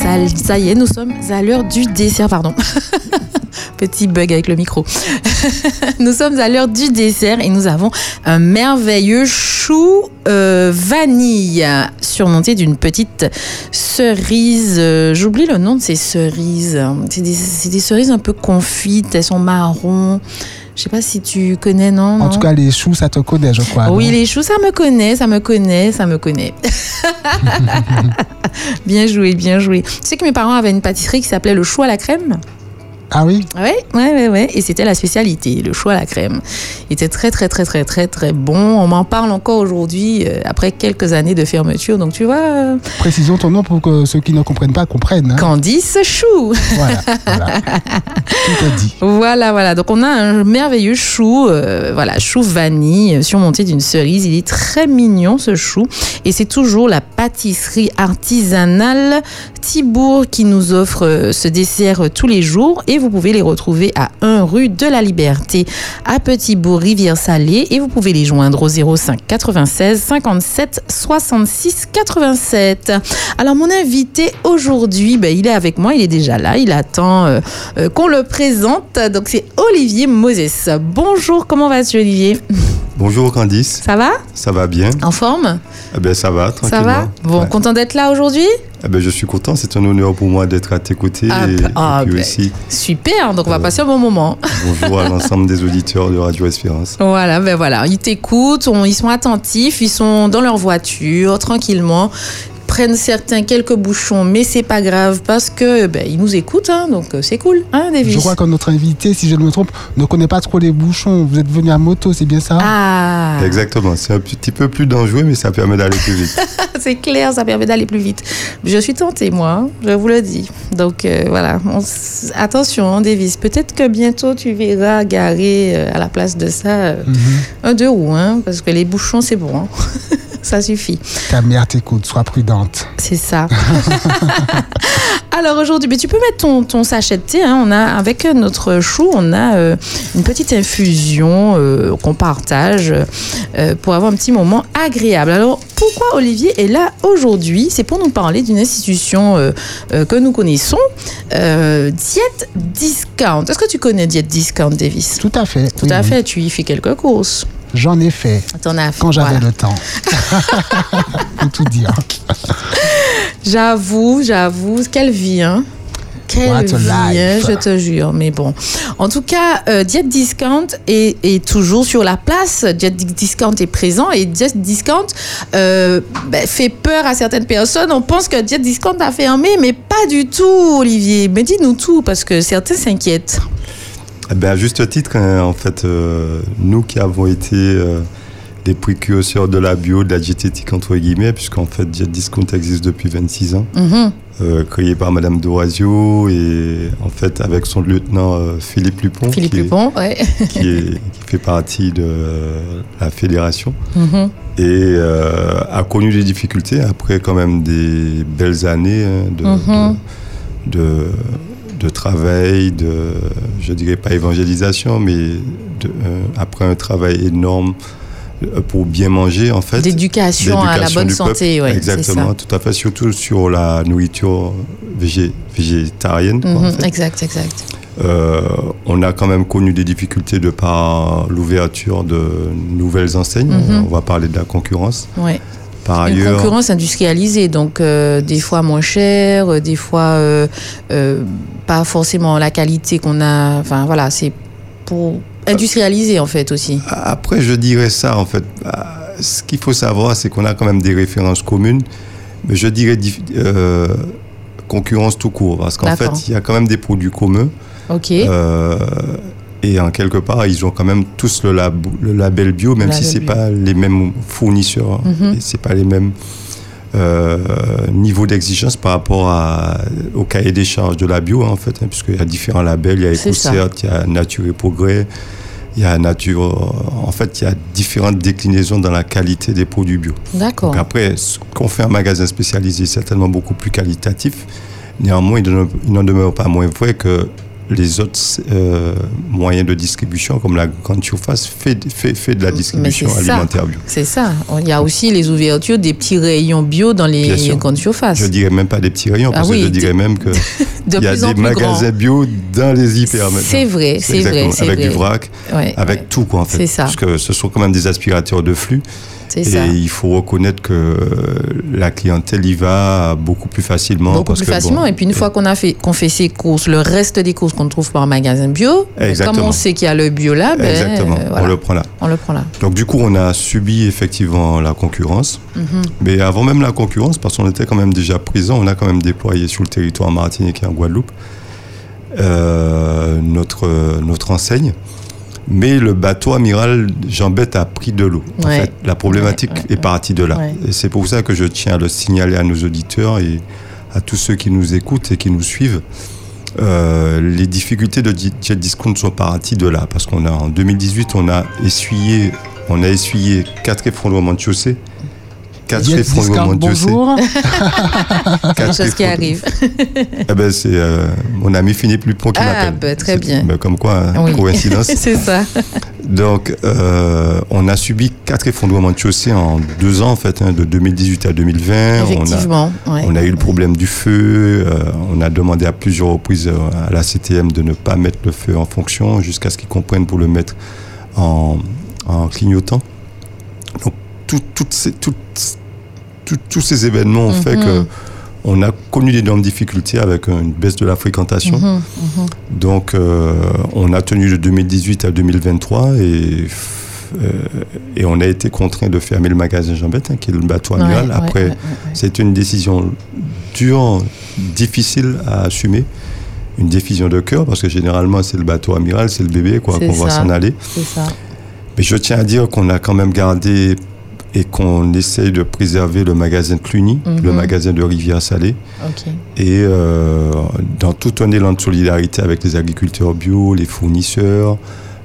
Ça, y est, nous sommes à l'heure du dessert, pardon. Petit bug avec le micro. nous sommes à l'heure du dessert et nous avons un merveilleux chou euh, vanille surmonté d'une petite cerise. euh, J'oublie le nom de ces cerises. C'est des, des cerises un peu confites, elles sont marron. Je sais pas si tu connais, non, En non? tout cas, les choux, ça te connaît, je crois. oui, les choux, ça me connaît, ça me connaît, ça me connaît. bien joué, bien joué. Tu sais que mes parents avaient une pâtisserie qui s'appelait le chou à la crème? Ah oui Ouais, ouais, ouais, ouais. Et c'était la spécialité, le chou à la crème. Il était très, très, très, très, très, très bon. On m'en parle encore aujourd'hui, euh, après quelques années de fermeture. Donc, tu vois, euh, Précisons ton nom pour que ceux qui ne comprennent pas comprennent. hein. Candice Chou. Voilà, voilà. Tout est dit. Voilà, voilà. Donc on a un merveilleux chou, euh, voilà, chou vanille surmonté d'une cerise. Il est très mignon ce chou et c'est toujours la pâtisserie artisanale Thibourg qui nous offre euh, ce dessert euh, tous les jours et vous pouvez les retrouver à 1 rue de la Liberté à Petit-Bourg, Rivière-Salée et vous pouvez les joindre au 05 96 57 66 87. Alors mon invité aujourd'hui, ben, il est avec moi, il est déjà là, il attend euh, qu'on le présente. Donc c'est Olivier Moses. Bonjour, comment vas-tu Olivier? Bonjour Candice, Ça va? Ça va bien? En forme? Eh ben ça va, Ça tranquillement. va Bon, Ouais. content d'être là aujourd'hui? Eh ben je suis content, c'est un honneur pour moi d'être à tes côtés Ah, et, bah, ah, et puis ben. aussi Super, donc on va Euh. passer un bon moment. bonjour à l'ensemble des auditeurs de Radio Espérance. Voilà, ben voilà, ils t'écoutent, ils sont attentifs, ils sont dans leur voiture, tranquillement, prennent certains quelques bouchons, mais c'est pas grave parce que ben, ils nous écoutent, hein, donc euh, c'est cool, hein, Davis? Je crois que notre invité, si je ne me trompe, ne connaît pas trop les bouchons. Vous êtes venu à moto, c'est bien ça? Ah, Exactement, c'est un petit peu plus dangereux mais ça permet d'aller plus vite. c'est clair, ça permet d'aller plus vite. Je suis tentée, moi, hein, je vous le dis. Donc euh, voilà, on attention, hein, Davis, peut-être que bientôt tu verras garer euh, à la place de ça euh, Mhm. un deux roues, hein, parce que les bouchons, c'est bon, hein. ça suffit. Ta mère t'écoute, sois prudente. C'est ça. Alors aujourd'hui, mais tu peux mettre ton, ton sachet de thé. hein. On a avec notre chou, on a euh, une petite infusion euh, qu'on partage euh, pour avoir un petit moment agréable. Alors pourquoi Olivier est là aujourd'hui? C'est pour nous parler d'une institution que nous connaissons, Diète Discount. Est-ce que tu connais Diète Discount, Davis? Tout à fait. Tout oui, à fait. Tu y fais quelques courses. J'en ai fait T'en as fait. quand j'avais voilà. le temps. Pour tout dire. J'avoue, j'avoue, quelle vie, hein quelle vie, hein, life. je te jure. Mais bon, en tout cas, euh, Diet Discount est, est toujours sur la place. Diet Discount est présent et Diet Discount euh, ben, fait peur à certaines personnes. On pense que Diet Discount a fermé, mais pas du tout, Olivier. Mais dis-nous tout parce que certains s'inquiètent. Eh ben, à juste titre, hein, en fait, euh, nous qui avons été euh, des précurseurs de la bio, de la diététique entre guillemets, puisqu'en fait Diet Discount existe depuis 26 ans, Mhm. euh, créé par Madame Dorazio et en fait avec son lieutenant euh, Philippe Lupon, Philippe qui, est- Lupon, ouais. qui, est- qui fait partie de la fédération Mhm. et a connu des difficultés après quand même des belles années hein, de, Mhm. de, de, de travail, de, je dirais pas évangélisation, mais de, euh, après un travail énorme euh, pour bien manger en fait. D'éducation à la bonne santé, c'est Exactement, tout à fait, surtout sur la nourriture végé- végétarienne. quoi, en Mhm, fait. Exact, exact. Euh, on a quand même connu des difficultés de par l'ouverture de nouvelles enseignes. Mhm. On va parler de la concurrence. Ouais. Par Une ailleurs, concurrence industrialisée, donc euh, des fois moins cher, euh, des fois euh, pas forcément la qualité qu'on a. Enfin voilà, c'est pour industrialiser en fait aussi. après, je dirais ça en fait. Ah, Ce qu'il faut savoir, c'est qu'on a quand même des références communes, mais je dirais euh, concurrence tout court, parce qu'en fait, il y a quand même des produits communs. Ok. Et en quelque part, ils ont quand même tous le, lab- le label bio, même si Label c'est bio. pas les mêmes fournisseurs, hein, Mhm. et c'est pas les mêmes euh, niveaux d'exigence par rapport à, au cahier des charges de la bio, hein, en fait, hein, puisqu'il y a différents labels, il y a C'est. EcoCert, il y a Nature et Progrès, il y a Nature. En fait, il y a différentes déclinaisons dans la qualité des produits bio. D'accord. Donc après, ce qu'on fait un magasin spécialisé est certainement beaucoup plus qualitatif. Néanmoins, il n'en demeure pas moins vrai que les autres euh, moyens de distribution, comme la grande surface, fait, fait, fait de la distribution ça. alimentaire bio. C'est ça. Il y a aussi les ouvertures des petits rayons bio dans les grandes surfaces. Je dirais même pas des petits rayons, Ah parce oui, que je dirais même que de il y a des magasins bio dans les hyper. C'est vrai, c'est vrai, avec vrai. du vrac, Ouais, avec ouais. tout quoi en fait. C'est ça. Parce que ce sont quand même des aspirateurs de flux. C'est Et ça. il faut reconnaître que la clientèle y va beaucoup plus facilement. Beaucoup parce plus que, facilement. bon, et puis une fois qu'on a fait, qu'on fait ses courses, le reste des courses qu'on ne trouve pas en magasin bio, Exactement. comme on sait qu'il y a le bio là, ben, Exactement, euh, voilà, on le prend là. on le prend là. Donc du coup, on a subi effectivement la concurrence. Mhm. Mais avant même la concurrence, parce qu'on était quand même déjà présent, on a quand même déployé sur le territoire martiniquais et en Guadeloupe euh, notre, notre enseigne. Mais le bateau amiral Jean-Bête a pris de l'eau. En Ouais. fait, la problématique Ouais, ouais, est partie de là. Ouais. Et c'est pour ça que je tiens à le signaler à nos auditeurs et à tous ceux qui nous écoutent et qui nous suivent. Euh, les difficultés de Jet Discount sont parties de là parce qu'on a en 2018 on a essuyé on a essuyé quatre effondrements de chaussée quatre Jet effondrements Discount, de chaussée bonjour. C'est choses qui arrivent. Eh ben c'est euh, mon ami Philippe Lupon qui Ah, m'appelle ben, très bien. ben, comme quoi hein, Oui. coïncidence c'est ça. donc euh, on a subi quatre effondrements de chaussée en deux ans en fait hein, de 2018 à 2020 on a Effectivement. ouais. On a eu le problème du feu. euh, on a demandé à plusieurs reprises euh, à la CTM de ne pas mettre le feu en fonction jusqu'à ce qu'ils comprennent pour le mettre en, en clignotant. Donc, tout- toutes ces- toutes- tout- tous ces événements ont fait Mhm. que on a connu d'énormes difficultés avec une baisse de la fréquentation. Mhm, mhm. Donc, euh, on a tenu de 2018 à 2023 et, euh, et on a été contraint de fermer le magasin Jean-Bête, hein, qui est le bateau amiral. Ouais, Après, ouais, c'était une décision dure, difficile à assumer. Une décision de cœur, parce que généralement, c'est le bateau amiral, c'est le bébé, quoi, C'est qu'on va s'en aller. C'est ça. Mais je tiens à dire qu'on a quand même gardé et qu'on essaye de préserver le magasin de Cluny, Mhm. le magasin de Rivière-Salée. Ok. Et euh, dans tout un élan de solidarité avec les agriculteurs bio, les fournisseurs.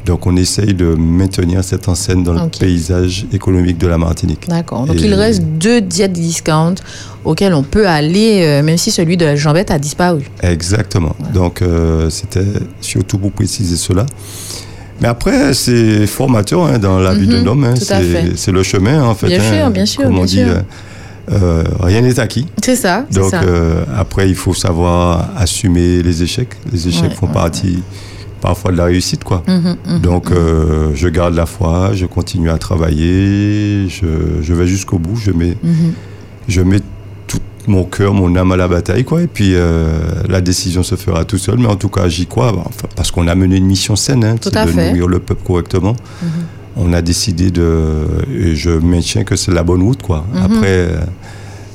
Donc on essaye de maintenir cette enseigne dans le paysage économique de la Martinique. D'accord. Donc Et- il reste deux diètes discount auxquels on peut aller, euh, même si celui de la jambette a disparu. Exactement. Donc euh, c'était surtout pour préciser cela. Mais après, c'est formateur hein, dans la vie Mhm, d'un homme. hein. C'est- le chemin, en fait. Bien hein. sûr, bien sûr, Comme on bien dit, sûr. euh, euh, rien n'est acquis. C'est ça, Donc ça. euh, après, il faut savoir assumer les échecs. Les échecs Ouais, font ouais, partie parfois de la réussite, quoi. Mhm, mhm. Donc euh, je garde la foi, je continue à travailler, je, je vais jusqu'au bout, je mets, Mhm. je mets tout mon cœur, mon âme à la bataille, quoi. Et puis euh, la décision se fera tout seul, mais en tout cas j'y crois, bah, enfin, parce qu'on a mené une mission saine, hein, à de fait. nourrir le peuple correctement. Mhm. On a décidé de, et je maintiens que c'est la bonne route, quoi. Mhm. Après. euh,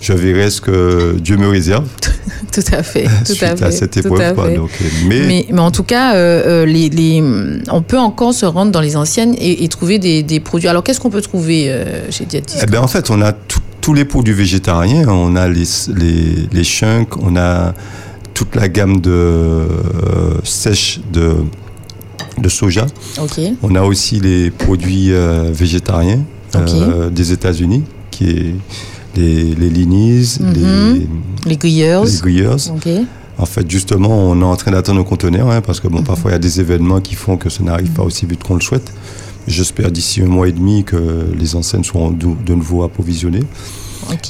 je verrai ce que Dieu me réserve Tout à fait, tout suite à à, fait. cette tout épreuve. à quoi. Donc, euh, mais, Mais, mais en tout cas, euh, les, les, on peut encore se rendre dans les anciennes et, et trouver des, des produits. Alors, qu'est-ce qu'on peut trouver euh, chez Diet Eh ben, en fait, on a tout- tous les produits végétariens. On a les, les, les chunks, on a toute la gamme de euh, sèches de, de soja. On a aussi les produits euh, végétariens euh, des États-Unis, qui est les, les Linis, Mhm. les, les grilleurs. les. Ok, En fait, justement, on est en train d'attendre nos conteneurs, hein, parce que bon, Mhm. parfois il y a des événements qui font que ça n'arrive pas aussi vite qu'on le souhaite. J'espère d'ici un mois et demi que les enseignes seront de, de nouveau approvisionnées.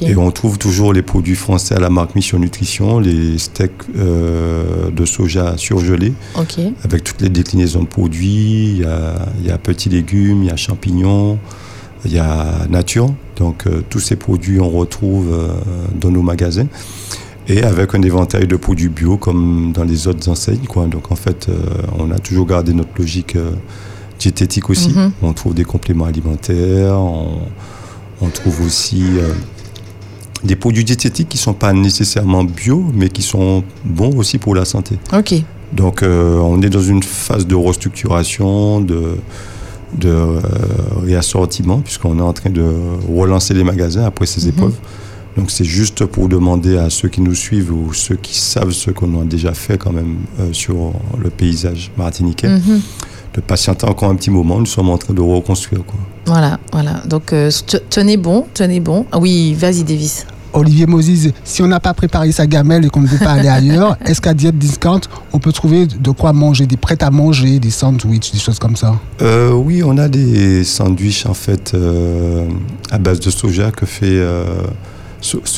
Et on trouve toujours les produits français à la marque Mission Nutrition, les steaks euh, de soja surgelés, avec toutes les déclinaisons de produits. Il y a, il y a petits légumes, il y a champignons, il y a nature. Donc euh, tous ces produits on retrouve euh, dans nos magasins. Et avec un éventail de produits bio comme dans les autres enseignes. Quoi. Donc en fait, on a toujours gardé notre logique diététique aussi. Mhm. On trouve des compléments alimentaires, on, on trouve aussi euh, des produits diététiques qui ne sont pas nécessairement bio, mais qui sont bons aussi pour la santé. Ok, Donc euh, on est dans une phase de restructuration, de, de euh, réassortiment, puisqu'on est en train de relancer les magasins après ces Mhm. épreuves. Donc c'est juste pour demander à ceux qui nous suivent ou ceux qui savent ce qu'on a déjà fait quand même euh, sur le paysage martiniquais, Mhm. De patienter encore un petit moment. Nous sommes en train de reconstruire. Quoi. Voilà, voilà. Donc, euh, te- tenez bon, tenez bon. Ah oui, vas-y, Davis. Olivier Moses, si on n'a pas préparé sa gamelle et qu'on ne veut pas aller ailleurs, est-ce qu'à Diète Discount, on peut trouver de quoi manger, des prêts à manger, des sandwichs, des choses comme ça? Euh, oui, on a des sandwichs en fait euh, à base de soja que fait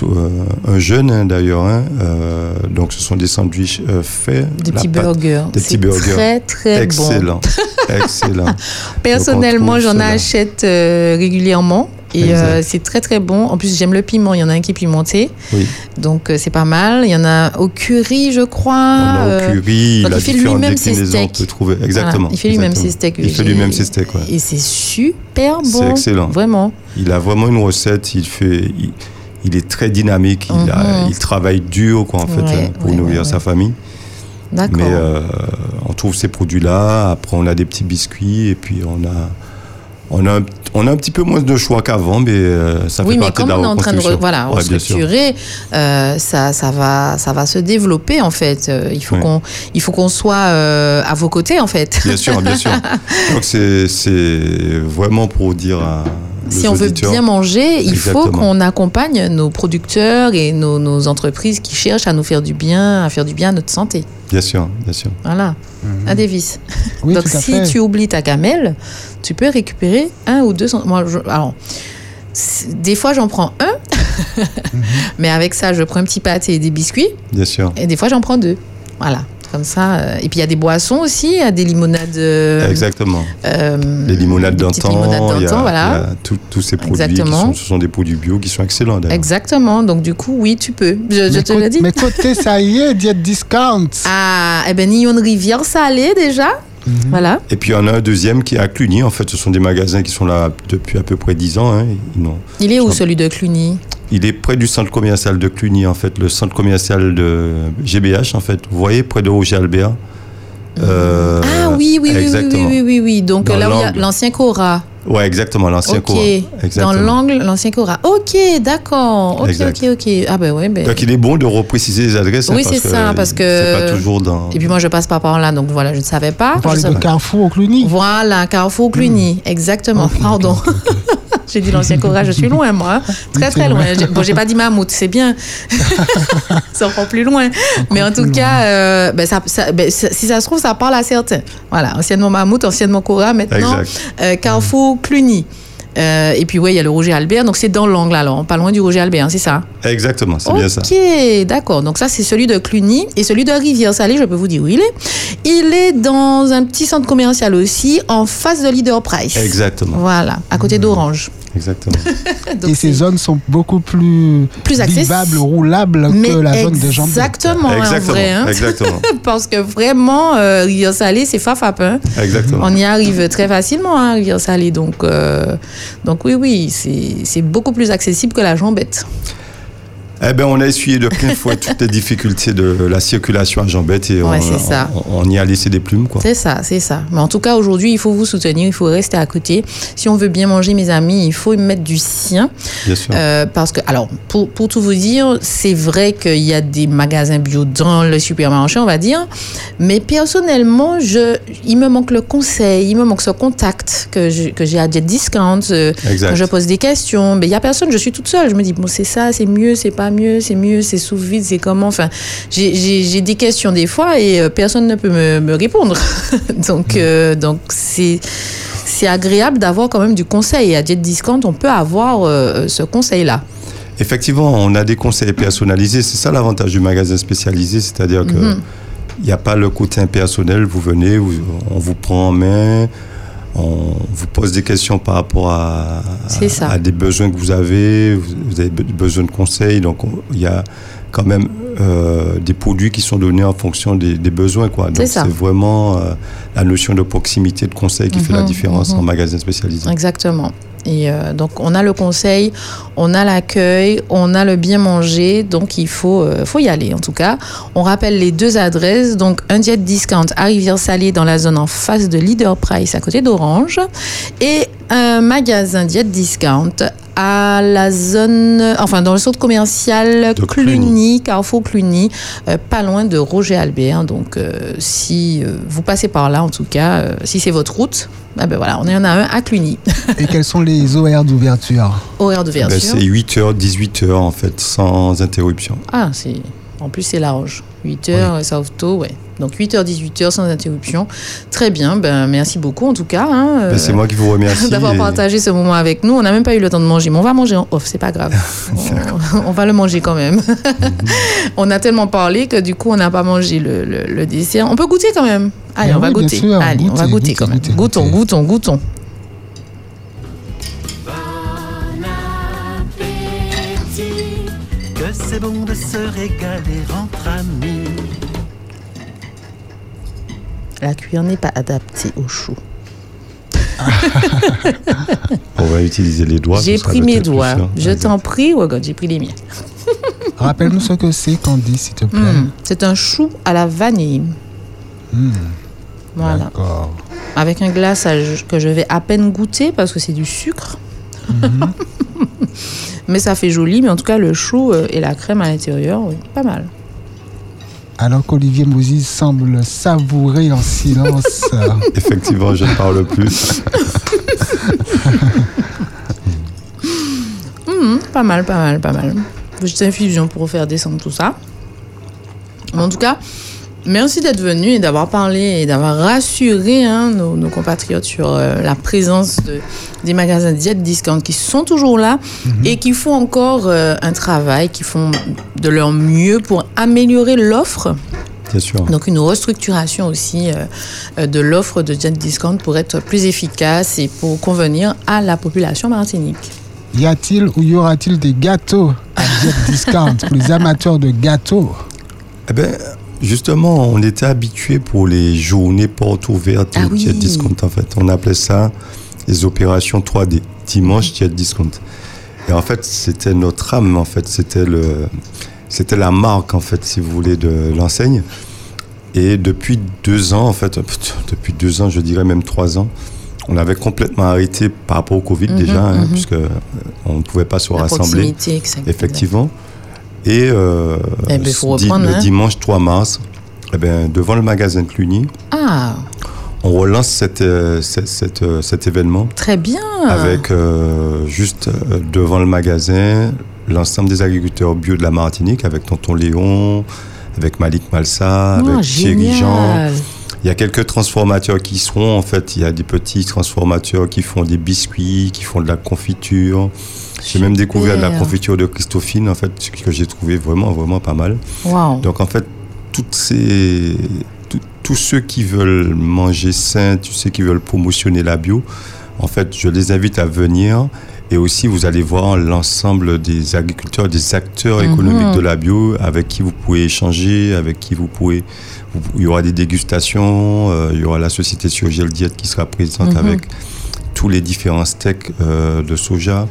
euh, un jeune hein, d'ailleurs. hein. Euh, donc ce sont des sandwichs euh, faits. Des petits pâte- burgers. des C'est petits burgers. Très, très bon. Excellent, excellent. Personnellement, j'en achète régulièrement. Et euh, c'est très très bon. En plus, j'aime le piment. Il y en a un qui est pimenté. Oui. Donc, euh, c'est pas mal. Il y en a au curry, je crois. On a euh, au curry, donc il fait lui-même ses on steaks. peut trouver. Exactement. voilà. Il fait lui-même ses steaks. Il fait J'ai- lui-même ses steaks, ouais. Et c'est super C'est bon. excellent. Vraiment. Il a vraiment une recette, il fait, il, il est très dynamique, il, a- Mhm. il travaille dur quoi, en fait, Ouais, hein, pour ouais, nourrir ouais, sa famille. Mais euh, on trouve ces produits-là. Après, on a des petits biscuits et puis on a, on a, un- on a un petit peu moins de choix qu'avant, mais euh, ça oui, fait mais partie comme de la on est en train de re- voilà, restructurer, euh, ça, ça, va, ça va se développer en fait. Euh, il faut qu'on il faut qu'on soit à vos côtés en fait. Bien sûr, bien sûr. Donc c'est c'est vraiment pour dire à Si on veut bien manger, il faut qu'on accompagne nos producteurs et nos, nos entreprises qui cherchent à nous faire du bien, à faire du bien à notre santé. Bien sûr, bien sûr. Voilà, un Davis. Oui, Donc tout à si fait. tu oublies ta gamelle, tu peux récupérer un ou deux. Moi, je- alors, des fois j'en prends un, Mhm. mais avec ça je prends un petit pâté et des biscuits, Bien sûr. et des fois j'en prends deux. Voilà. Comme ça. euh, Et puis il y a des boissons aussi, il y a des limonades. euh, Exactement. euh, Les limonades d'antan, limonades il y a, d'antan, voilà. il y a tous ces produits qui Exactement. sont, ce sont des produits bio qui sont excellents d'ailleurs. Exactement. Donc du coup, oui, tu peux. Je, te l'ai dit. mais côté, ça y est, Diète Discount. Ah, eh ben Nyon Rivière salée déjà. Mhm. Voilà. Et puis il y en a un deuxième qui est à Cluny. En fait, ce sont des magasins qui sont là depuis à peu près 10 ans. hein. Il est où celui de Cluny? Il est près du centre commercial de Cluny, en fait, le centre commercial de GBH, en fait. Vous voyez, près de Roger Albert. Euh, Ah oui, oui, oui, oui, oui, oui. Donc Dans là où il y a l'angle. l'ancien Cora. Ouais, exactement, l'ancien Ok. courant. Dans Exactement. l'angle, l'ancien Cora. Ok, d'accord. Ok, Exact. ok, ok. Ah ben ouais, ben. Donc il est bon de repréciser les adresses. hein, Oui, c'est ça, parce que- C'est pas toujours dans. Et puis moi, je passe pas par là, donc voilà, je ne savais pas. Vous Je parlez de Carrefour au Cluny Voilà, Carrefour Cluny, exactement. Ok, ok, Pardon. J'ai dit l'ancien Cora, je suis loin, moi. hein. Très, très loin. Bon, j'ai pas dit mammouth, c'est bien. ça prend plus loin. Mais en tout cas, euh, ben, ça, ça- ben, si ça se trouve, ça parle à certains. Voilà, anciennement mammouth, anciennement Cora, maintenant euh, Carrefour Cluny. Euh, et puis, ouais, il y a le Roger Albert, donc c'est dans l'angle, alors, pas loin du Roger Albert, hein, c'est ça? Exactement, c'est bien ça. Ok, d'accord. Donc ça, c'est celui de Cluny. Et celui de Rivière-Salée, je peux vous dire où il est. Il est dans un petit centre commercial aussi, en face de Leader Price. Exactement, Voilà, à côté d'Orange. Exactement. Donc Et ces zones sont beaucoup plus, Plus vivables, roulables Mais que la zone des jambes. Exactement, hein, en exactement, vrai. hein. exactement, Parce que vraiment, euh, Rivière-Salée, c'est fafap. Hein. exactement. On y arrive très facilement, hein, Rivière-Salée. Donc, euh, donc oui, oui, c'est c'est beaucoup plus accessible que la jambette. Eh ben, on a essuyé de plein fouet toutes les difficultés de la circulation à Jambette et Ouais, on, c'est ça. on- on y a laissé des plumes, quoi. C'est ça, c'est ça. Mais en tout cas, aujourd'hui, il faut vous soutenir, il faut rester à côté. Si on veut bien manger, mes amis, il faut y mettre du sien. Bien sûr. Euh, parce que, alors, pour, pour tout vous dire, c'est vrai qu'il y a des magasins bio dans le supermarché, on va dire. Mais personnellement, je, il me manque le conseil, il me manque ce contact que j'ai à Jet Discount. euh, quand je pose des questions, mais il y a personne, je suis toute seule. Je me dis, bon, c'est ça, c'est mieux, c'est pas mieux, c'est mieux, c'est sous vide, c'est comment. Enfin, j'ai- des questions des fois et euh, personne ne peut me, me répondre. donc, euh, donc c'est. C'est agréable d'avoir quand même du conseil. Et à Jet Discount, on peut avoir euh, ce conseil-là. Effectivement, on a des conseils personnalisés. C'est ça l'avantage du magasin spécialisé, c'est-à-dire que Mhm. il n'y a pas le côté impersonnel. Vous venez, vous- on vous prend en main, on vous pose des questions par rapport à, des besoins que vous avez. Vous, vous avez be- besoin de conseils, donc on- il y a quand même euh, des produits qui sont donnés en fonction des, des besoins. Quoi. C'est Donc c'est vraiment euh, la notion de proximité, de conseil qui fait la Mhm, différence mhm. en magasin spécialisé. Exactement. Euh, donc, on a le conseil, on a l'accueil, on a le bien manger. Donc, il faut, euh, y aller, en tout cas. On rappelle les deux adresses. Donc, un jet discount à Rivière-Salée dans la zone en face de Leader Price à côté d'Orange. Et un magasin jet discount à la zone, enfin dans le centre commercial De Cluny, Cluny. Carrefour Cluny, euh, pas loin de Roger Albert. Donc euh, si euh, vous passez par là, en tout cas, euh, si c'est votre route, ah ben voilà, on en a un à Cluny. Et quels sont les horaires d'ouverture Horaire Ben, d'ouverture. c'est 8h, 18h en fait, sans interruption. Ah, c'est. En plus, c'est large. 8 heures, ça ouvre tôt, ouais. Donc 8h, 18h sans interruption. Très bien, ben, merci beaucoup en tout cas. hein, Ben, euh, c'est moi qui vous remercie. D'avoir et- partagé ce moment avec nous. On n'a même pas eu le temps de manger, mais on va manger en off, c'est pas grave. on, on va le manger quand même. on a tellement parlé que du coup, on n'a pas mangé le, le- le dessert. On peut goûter quand même. Allez, Ah on va oui, goûter. sûr, Allez, on va goûter quand même. goûtons, goûtons, goûtons. Que c'est bon de se régaler entre amis. La cuillère n'est pas adaptée au chou. On va utiliser les doigts. J'ai pris mes doigts. Je t'en prie, Wagon, j'ai pris les miens. Rappelle-nous ce que c'est, Candy, s'il te plaît. Hmm, C'est un chou à la vanille. Hmm, Voilà. Avec un glaçage que je vais à peine goûter parce que c'est du sucre. Mhm. mais ça fait joli. Mais en tout cas, le chou euh, et la crème à l'intérieur, oui, pas mal. Alors qu'Olivier Moses semble savourer en silence. Effectivement, je ne parle plus. Mhm, pas mal, pas mal, pas mal. Petite infusion pour faire descendre tout ça. En tout cas, merci d'être venu et d'avoir parlé et d'avoir rassuré hein, nos, nos compatriotes sur euh, la présence de- des magasins Diet Discount qui sont toujours là et qui font encore euh, un travail, qui font de leur mieux pour améliorer l'offre. Bien sûr. Donc une restructuration aussi euh, de l'offre de Jet Discount pour être plus efficace et pour convenir à la population martinique. y a-t-il ou y aura-t-il des gâteaux à Jet Discount pour les amateurs de gâteaux? Eh ben, justement, on était habitué pour les journées portes ouvertes Ah oui. Discount. En fait, on appelait ça les opérations 3D. Dimanche Jet Discount. Et en fait, c'était notre âme. En fait, c'était le, c'était la marque en fait, si vous voulez, de l'enseigne. Et depuis deux ans, en fait, depuis deux ans, je dirais même trois ans, on avait complètement arrêté par rapport au Covid Mhm, déjà, hein, mhm. puisque euh, on ne pouvait pas se La rassembler. exactement. Et euh, Eh ben, faut di- reprendre, le hein. dimanche 3 mars, eh ben, devant le magasin de Cluny, Ah, on relance cette, euh, cette- cette, euh, cet événement très bien. avec euh, juste devant le magasin l'ensemble des agriculteurs bio de la Martinique, avec Tonton Léon, avec Malik Malsa, Ah, avec Thierry Jean. Il y a quelques transformateurs qui seront. En fait, il y a des petits transformateurs qui font des biscuits, qui font de la confiture. J'ai même découvert la confiture de Christophine, en fait, ce que j'ai trouvé vraiment, vraiment pas mal. Wow. Donc, en fait, toutes ces, tout- tous ceux qui veulent manger sain, tous ceux qui veulent promotionner la bio, en fait, je les invite à venir. Et aussi, vous allez voir l'ensemble des agriculteurs, des acteurs Mhm. économiques de la bio, avec qui vous pouvez échanger, avec qui vous pouvez. vous- il y aura des dégustations, euh, il y aura la société Surgel Diète qui sera présente Mhm. avec tous les différents steaks euh, de soja.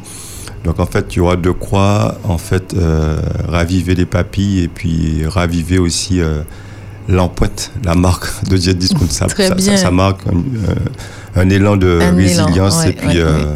Donc en fait, il y aura de quoi en fait euh, raviver les papilles et puis raviver aussi euh, l'empreinte, la marque de Jet Discount. Ça, ça, bien. ça- ça marque un, euh, un élan de Un élan, résilience ouais, et puis ouais, euh,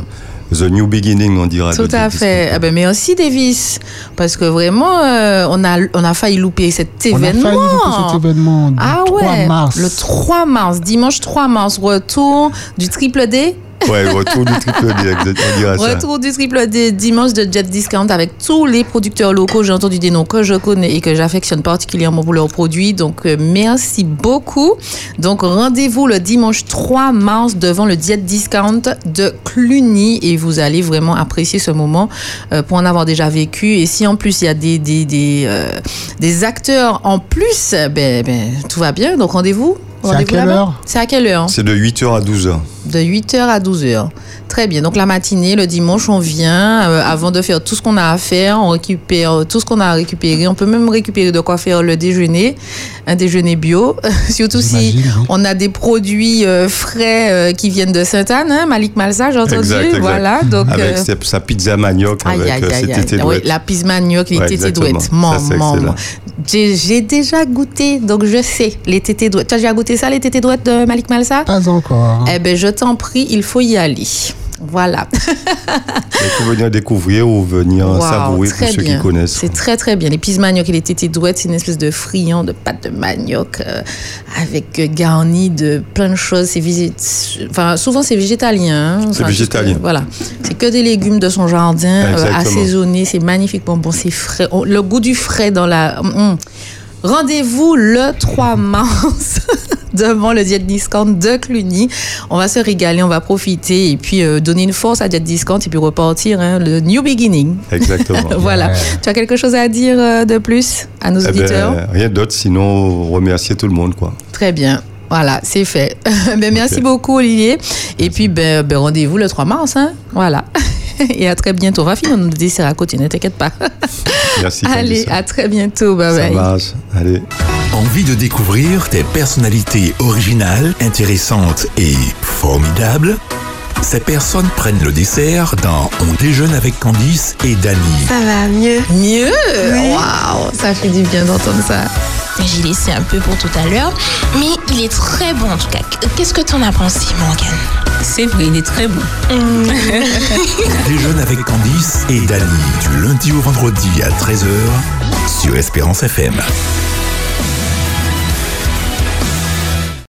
the new beginning, on dira. Tout à fait. Ah ben, merci, Davis. Parce que vraiment, euh, on, a, on a failli louper cet On a failli événement. louper cet événement Ah 3 ouais, mars. le 3 mars, dimanche 3 mars, retour du triple D. Ouais, retour du triple D, exact, on dira ça. Retour du triple D dimanche de Jet Discount avec tous les producteurs locaux. J'ai entendu des noms que je connais et que j'affectionne particulièrement pour leurs produits. Donc, euh, merci beaucoup. Donc, rendez-vous le dimanche 3 mars devant le Jet Discount de Cluny et vous allez vraiment apprécier ce moment euh, pour en avoir déjà vécu. Et si en plus il y a des, des, des, euh, acteurs en plus, ben, ben, tout va bien. Donc, rendez-vous. C'est à quelle heure C'est à quelle heure C'est de 8h à 12h. de 8h à 12h. Très bien. Donc la matinée, le dimanche, on vient. euh, avant de faire tout ce qu'on a à faire, on récupère tout ce qu'on a à récupérer. On peut même récupérer de quoi faire le déjeuner, un déjeuner bio. Surtout si oui. on a des produits euh, frais euh, qui viennent de Sainte-Anne. Hein, Malik Malsa, j'ai entendu. Exact, exact. Voilà. Donc, Avec euh, sa pizza manioc, Aïe, avec aïe, euh, ses aïe, aïe. tétés Oui, la pise manioc, les Ouais, tétés douettes. J'ai déjà goûté, donc je sais, les tétés douettes. Tu as déjà goûté ça, les tétés douettes de Malik Malsa Pas encore. eh ben, je t'en prie, il faut y aller. Voilà. Il faut venir découvrir ou venir Wow, savourer pour ceux bien. qui connaissent. C'est très très bien. Les manioc et les tétés douettes, c'est une espèce de friand de pâte de manioc euh, avec euh, garni de plein de choses. C'est enfin, souvent c'est végétalien. hein. C'est végétalien. que- voilà. C'est que des légumes de son jardin, euh, assaisonnés. C'est magnifiquement bon. C'est frais. On- le goût du frais dans la. Hum, hum. Rendez-vous le 3 mars devant le Diet Discount de Cluny. On va se régaler, on va profiter et puis euh, donner une force à Diet Discount et puis repartir hein, le New Beginning. Exactement. Voilà. Ouais. Tu as quelque chose à dire euh, de plus à nos Eh ben, auditeurs? rien d'autre, sinon remercier tout le monde. quoi. Très bien. Voilà, c'est fait. ben, merci beaucoup, Olivier. Et puis, ben, ben, rendez-vous le 3 mars. Hein? Voilà. Et à très bientôt. On va finir nos desserts à côté, ne t'inquiète pas. Merci. Allez, à très bientôt. Bye Ça bye. marche. Allez. Envie de découvrir des personnalités originales, intéressantes et formidables? Ces personnes prennent le dessert dans On déjeune avec Candice et Dany. Ça va mieux? Mieux? Waouh, ça fait du bien d'entendre ça. J'ai laissé un peu pour tout à l'heure, mais il est très bon en tout cas. Qu'est-ce que t'en as pensé, Morgane? C'est vrai, il est très bon. On déjeune avec Candice et Dany du lundi au vendredi à 13h sur Espérance FM.